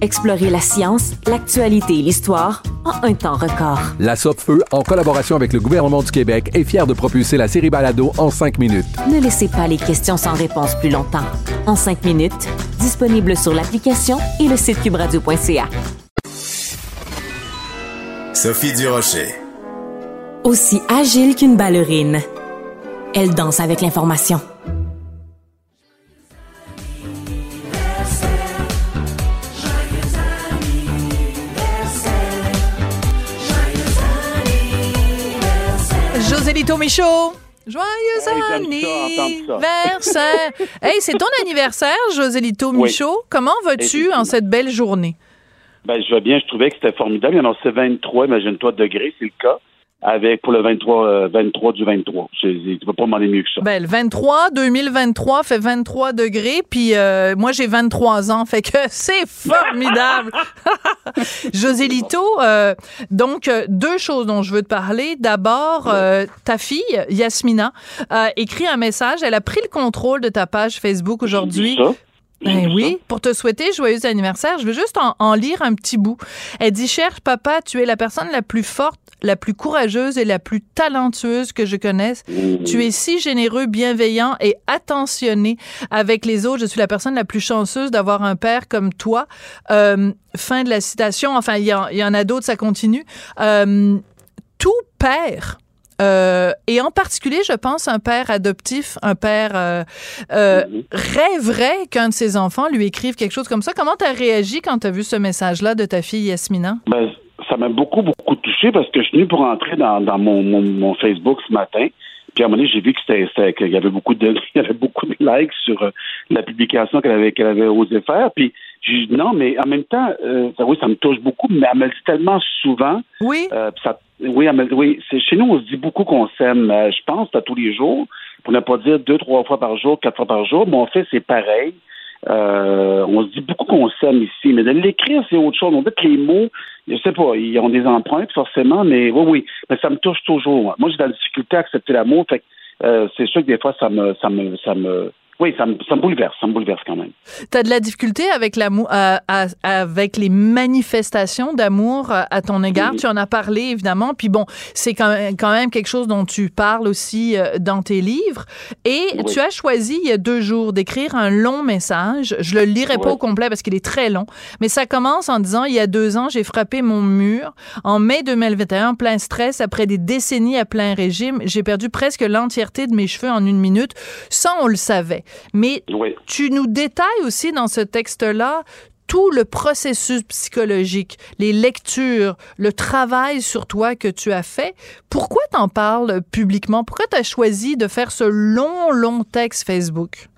Explorez la science, l'actualité et l'histoire en un temps record. La Feu, en collaboration avec le gouvernement du Québec, est fière de propulser la série Balado en cinq minutes. Ne laissez pas les questions sans réponse plus longtemps. En cinq minutes, disponible sur l'application et le site cubradio.ca. Sophie Durocher. Aussi agile qu'une ballerine, elle danse avec l'information. Joselito Michaud. Joyeux anniversaire! hey, c'est ton anniversaire, Joselito Michaud. Comment vas-tu en cette belle journée? Ben, je vais bien. Je trouvais que c'était formidable. Il y en a 23, imagine-toi, degrés, c'est le cas. Avec pour le 23, euh, 23 du 23. C'est- Tu peux pas demander mieux que ça. Ben, le 23, 2023 fait 23 degrés, puis euh, moi, j'ai 23 ans, fait que c'est formidable. Joselito, euh, donc, euh, deux choses dont je veux te parler. D'abord, euh, ta fille, Yasmina, a écrit un message. Elle a pris le contrôle de ta page Facebook aujourd'hui. Ben oui, pour te souhaiter joyeux anniversaire, je veux juste en, en lire un petit bout. Elle dit Cher papa, tu es la personne la plus forte, la plus courageuse et la plus talentueuse que je connaisse. Tu es si généreux, bienveillant et attentionné avec les autres. Je suis la personne la plus chanceuse d'avoir un père comme toi. Euh, fin de la citation. Enfin, il y, y en a d'autres, ça continue. Euh, tout père euh, et en particulier, je pense, un père adoptif, un père euh, euh, rêverait qu'un de ses enfants lui écrive quelque chose comme ça. Comment tu as réagi quand tu as vu ce message-là de ta fille Yasmina? Ben, ça m'a beaucoup, beaucoup touché parce que je suis venu pour entrer dans, dans mon, mon, mon Facebook ce matin. Puis à un moment donné, j'ai vu que qu'il y avait beaucoup de, il y avait beaucoup de likes sur euh, la publication qu'elle avait, qu'elle avait osé faire. Puis j'ai dit non, mais en même temps, euh, ça, oui, ça me touche beaucoup, mais elle me le dit tellement souvent. Oui. Euh, ça, oui, dit- oui. Chez nous, on se dit beaucoup qu'on s'aime. Je pense à tous les jours, pour ne pas dire deux, trois fois par jour, quatre fois par jour. Mon fils, c'est pareil. Euh, on se dit beaucoup qu'on s'aime ici, mais de l'écrire, c'est autre chose. On dit que les mots, je sais pas, ils ont des empreintes forcément, mais oui, oui, mais ça me touche toujours. Moi, j'ai de la difficulté à accepter l'amour, fait euh, c'est sûr que des fois, ça me, ça me, ça me, oui, ça me, ça me bouleverse, ça me bouleverse quand même. Tu as de la difficulté avec l'amour, à- avec les manifestations d'amour à, à ton égard? Tu en as parlé, évidemment. Puis bon, c'est quand même, quand même quelque chose dont tu parles aussi euh, dans tes livres. Et Oui. tu as choisi, il y a deux jours, d'écrire un long message. Je le lirai pas au complet parce qu'il est très long. Mais ça commence en disant, il y a deux ans, j'ai frappé mon mur. En mai 2021, plein stress, après des décennies à plein régime, j'ai perdu presque l'entièreté de mes cheveux en une minute. Ça, on le savait. Mais tu nous détailles aussi dans ce texte-là tout le processus psychologique, les lectures, le travail sur toi que tu as fait. Pourquoi t'en parles publiquement? Pourquoi tu as choisi de faire ce long, long texte Facebook?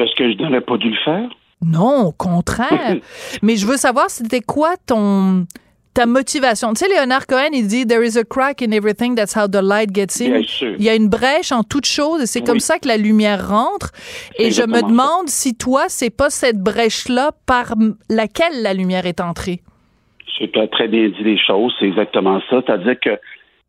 Est-ce que je n'aurais pas dû le faire? Non, au contraire. Mais je veux savoir, c'était quoi ton ta motivation. Tu sais, Léonard Cohen, il dit There is a crack in everything, that's how the light gets in. Il y a une brèche en toute chose et c'est comme ça que la lumière rentre. Et je me demande si toi, c'est pas cette brèche-là par laquelle la lumière est entrée. Tu as très bien dit les choses, c'est exactement ça. C'est-à-dire que,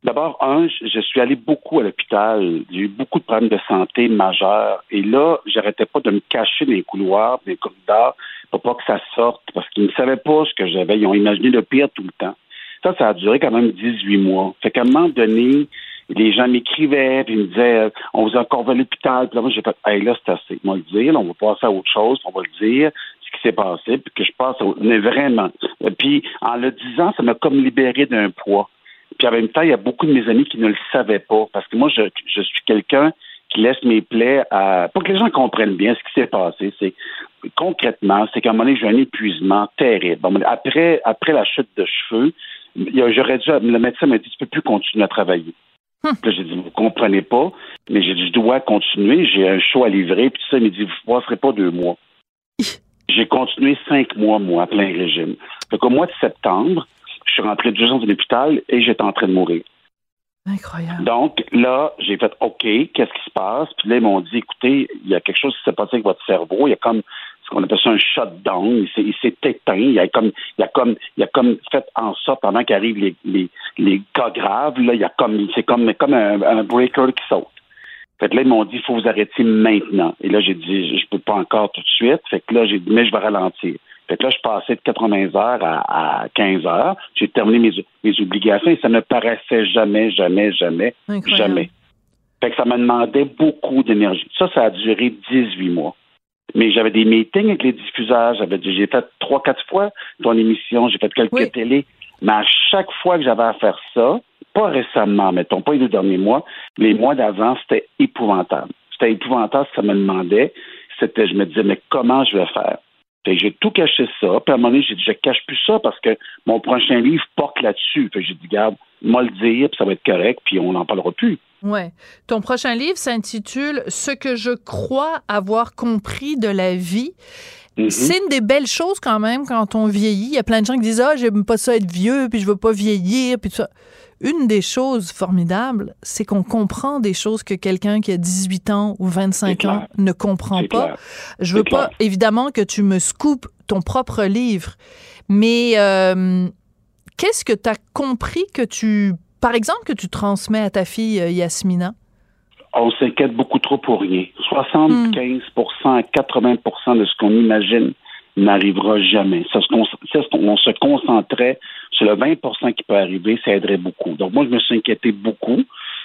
d'abord, un, je je suis allé beaucoup à l'hôpital. J'ai eu beaucoup de problèmes de santé majeurs. Et là, j'arrêtais pas de me cacher dans les couloirs, dans les corridors, pour pas que ça sorte, parce qu'ils ne savaient pas ce que j'avais. Ils ont imaginé le pire tout le temps. Ça, ça a duré quand même 18 mois. Fait qu'à un moment donné, les gens m'écrivaient, puis ils me disaient, euh, on vous a encore à l'hôpital. Puis là, moi, j'ai fait, hey, là, c'est assez. On va le dire, on va passer à autre chose, on va le dire, ce qui s'est passé, puis que je passe autre. Mais vraiment. Puis, en le disant, ça m'a comme libéré d'un poids. Puis en même temps, il y a beaucoup de mes amis qui ne le savaient pas. Parce que moi, je suis quelqu'un qui laisse mes plaies à. Pour que les gens comprennent bien ce qui s'est passé. C'est concrètement, c'est qu'à un moment donné, j'ai un épuisement terrible. Bon, après, après la chute de cheveux, j'aurais dû. Le médecin m'a dit Tu peux plus continuer à travailler. Puis Là, j'ai dit, vous comprenez pas, mais j'ai dit, je dois continuer, j'ai un show à livrer, puis ça, il m'a dit, vous ne passerez pas deux mois. J'ai continué cinq mois, moi, à plein régime. Fait qu'au mois de septembre, je suis rentré deux jours de l'hôpital et j'étais en train de mourir. Donc là, j'ai fait OK, qu'est-ce qui se passe? Puis là, ils m'ont dit, écoutez, il y a quelque chose qui s'est passé avec votre cerveau. Il y a comme ce qu'on appelle ça un shutdown. Il s'est, éteint. Il a comme, il a comme, il a comme fait en sorte pendant qu'arrivent les, les, les cas graves. Là, il y a comme, c'est comme, comme un, un breaker qui saute. Fait que là, ils m'ont dit, il faut vous arrêter maintenant. Et là, j'ai dit, je peux pas encore tout de suite. Fait que là, j'ai dit, mais je vais ralentir. Fait que là, je passais de 80 heures à, à 15 heures. J'ai terminé mes, mes obligations et ça ne paraissait jamais, jamais, jamais, Incroyable. jamais. Fait que ça me demandait beaucoup d'énergie. Ça, ça a duré 18 mois. Mais j'avais des meetings avec les diffuseurs. J'avais dit, j'ai fait trois, quatre fois ton émission, j'ai fait quelques télés. Mais à chaque fois que j'avais à faire ça, pas récemment, mettons, pas les deux derniers mois, les mois d'avant, c'était épouvantable. C'était épouvantable ce que ça me demandait. C'était, je me disais, mais comment je vais faire? J'ai tout caché ça. Puis à un moment donné, j'ai dit, je cache plus ça parce que mon prochain livre porte là-dessus. Fait j'ai dit, garde, moi le dire, puis ça va être correct, puis on n'en parlera plus. Ouais. Ton prochain livre s'intitule Ce que je crois avoir compris de la vie. Mhm. C'est une des belles choses quand même quand on vieillit. Il y a plein de gens qui disent Ah, j'aime pas ça être vieux, puis je veux pas vieillir, puis tout ça. Une des choses formidables, c'est qu'on comprend des choses que quelqu'un qui a 18 ans ou 25 ans ne comprend pas. clair. Je veux pas, clair. évidemment, que tu me scoopes ton propre livre, mais euh, qu'est-ce que tu as compris que tu, par exemple, que tu transmets à ta fille euh, Yasmina? on s'inquiète beaucoup trop pour rien. 75 à 80 de ce qu'on imagine n'arrivera jamais. Ce qu'on- qu'on- on se concentrait sur le 20% qui peut arriver, ça aiderait beaucoup. Donc, moi, je me suis inquiété beaucoup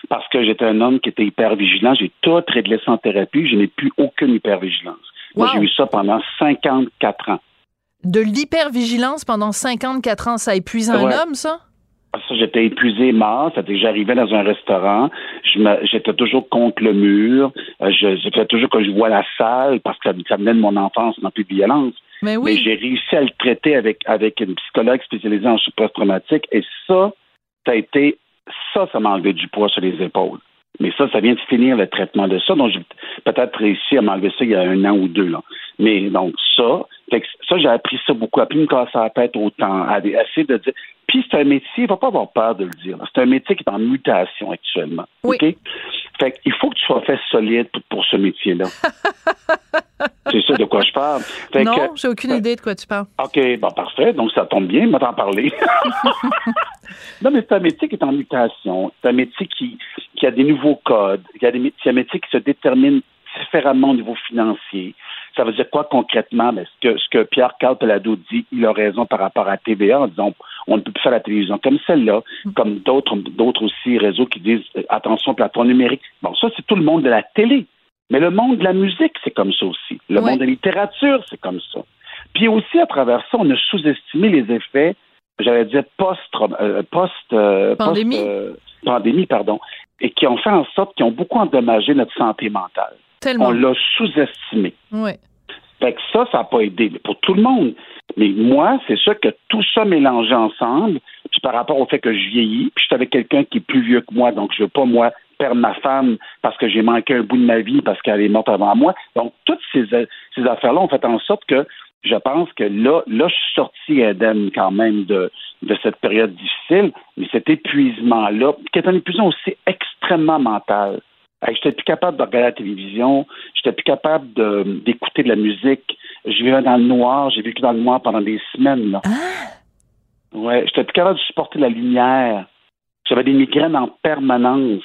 parce que j'étais un homme qui était hyper vigilant. J'ai tout réglé en thérapie. Je n'ai plus aucune hypervigilance. Moi, Wow. j'ai eu ça pendant 54 ans. De l'hypervigilance pendant 54 ans, ça épuise un Ouais. homme, ça? Ça, j'étais épuisé mort. C'est-à-dire que j'arrivais dans un restaurant, j'étais toujours contre le mur. Euh, faisais toujours que je vois la salle parce que ça, ça venait de mon enfance dans plus de violence. Mais oui. Mais j'ai réussi à le traiter avec, avec une psychologue spécialisée en choc post-traumatique. Et ça, ça a été, ça, ça m'a enlevé du poids sur les épaules. Mais ça, ça vient de finir le traitement de ça. Donc, j'ai peut-être réussi à m'enlever ça il y a un an ou deux. Là. Mais donc, ça, fait que ça, j'ai appris ça beaucoup. Appris me casser la tête autant, à essayer de dire. Puis, c'est un métier, il ne va pas avoir peur de le dire. C'est un métier qui est en mutation actuellement. OK? Fait qu'il faut que tu sois fait solide pour, ce métier-là. c'est ça de quoi je parle. Fait non, j'ai aucune idée de quoi tu parles. OK, bon, parfait. Donc, ça tombe bien, va t'en parler. non, mais c'est un métier qui est en mutation. C'est un métier qui, qui a des nouveaux codes. Il y a des, mé- c'est un métier qui se détermine différemment au niveau financier. Ça veut dire quoi concrètement? Ben, ce, que, ce que Pierre Carl Pelado dit, il a raison par rapport à TVA en disant on ne peut plus faire la télévision comme celle-là, comme d'autres, d'autres aussi réseaux qui disent euh, attention, plateforme numérique. Bon, ça, c'est tout le monde de la télé. Mais le monde de la musique, c'est comme ça aussi. Le Ouais. monde de la littérature, c'est comme ça. Puis aussi, à travers ça, on a sous-estimé les effets, j'allais dire, post, euh, post, euh, post- Pandémie. euh, pandémie, pardon, et qui ont fait en sorte qu'ils ont beaucoup endommagé notre santé mentale. Tellement. On l'a sous-estimé. Oui. Fait que ça, ça n'a pas aidé pour tout le monde. Mais moi, c'est sûr que tout ça mélangé ensemble, puis par rapport au fait que je vieillis, puis je suis avec quelqu'un qui est plus vieux que moi, donc je veux pas, moi, perdre ma femme parce que j'ai manqué un bout de ma vie parce qu'elle est morte avant moi. Donc, toutes ces, ces affaires-là ont fait en sorte que je pense que là, là, je suis sorti indemne quand même de, de cette période difficile, mais cet épuisement-là, qui est un épuisement aussi extrêmement mental. Hey, j'étais plus capable de regarder la télévision, j'étais plus capable d'écouter de, la musique. Je vivais dans le noir, j'ai vécu dans le noir pendant des semaines. Là. Ouais, j'étais plus capable de supporter la lumière. J'avais des migraines en permanence.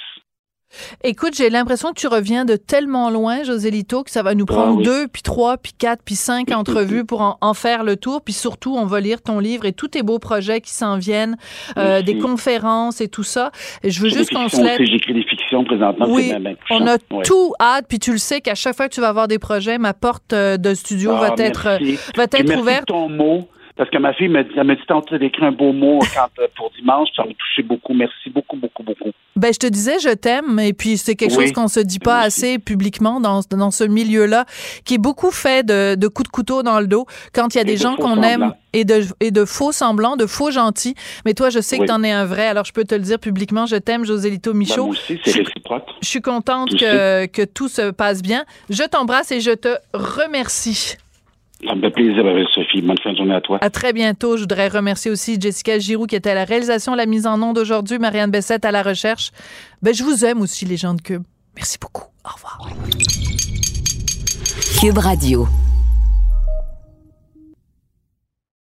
Écoute, j'ai l'impression que tu reviens de tellement loin, José Lito, que ça va nous prendre Ah oui. deux, puis trois, puis quatre, puis cinq entrevues pour en, en faire le tour. Puis surtout, on va lire ton livre et tous tes beaux projets qui s'en viennent, euh, des conférences et tout ça. Et je veux juste qu'on se aussi, J'écris des fictions présentement. Oui, on a. Ouais. tout hâte, puis tu le sais qu'à chaque fois que tu vas avoir des projets, ma porte euh, de studio Ah, va être, euh, va être ouverte. de ton mot. Parce que ma fille me dit, elle me dit tantôt d'écrire un beau mot quand, euh, pour dimanche. Ça m'a touché beaucoup. Merci beaucoup, beaucoup, beaucoup. Ben, je te disais, je t'aime, et puis c'est quelque Oui. chose qu'on se dit pas assez publiquement dans, dans ce milieu-là, qui est beaucoup fait de, de coups de couteau dans le dos quand il y a Et des de gens qu'on aime et de, et de faux semblants, de faux gentils. Mais toi, je sais Oui. que t'en es un vrai, alors je peux te le dire publiquement, je t'aime, Josélito Ben, Michaud. moi aussi, c'est réciproque. Je suis contente Tu que, que tout se passe bien. Je t'embrasse et je te remercie. Ça me fait plaisir avec Sophie. Bonne fin de journée à toi. À très bientôt. Je voudrais remercier aussi Jessica Giroux qui était à la réalisation, la mise en onde aujourd'hui, Marianne Bessette à la recherche. Ben, je vous aime aussi, les gens de Cube. Merci beaucoup. Au revoir. Cube Radio.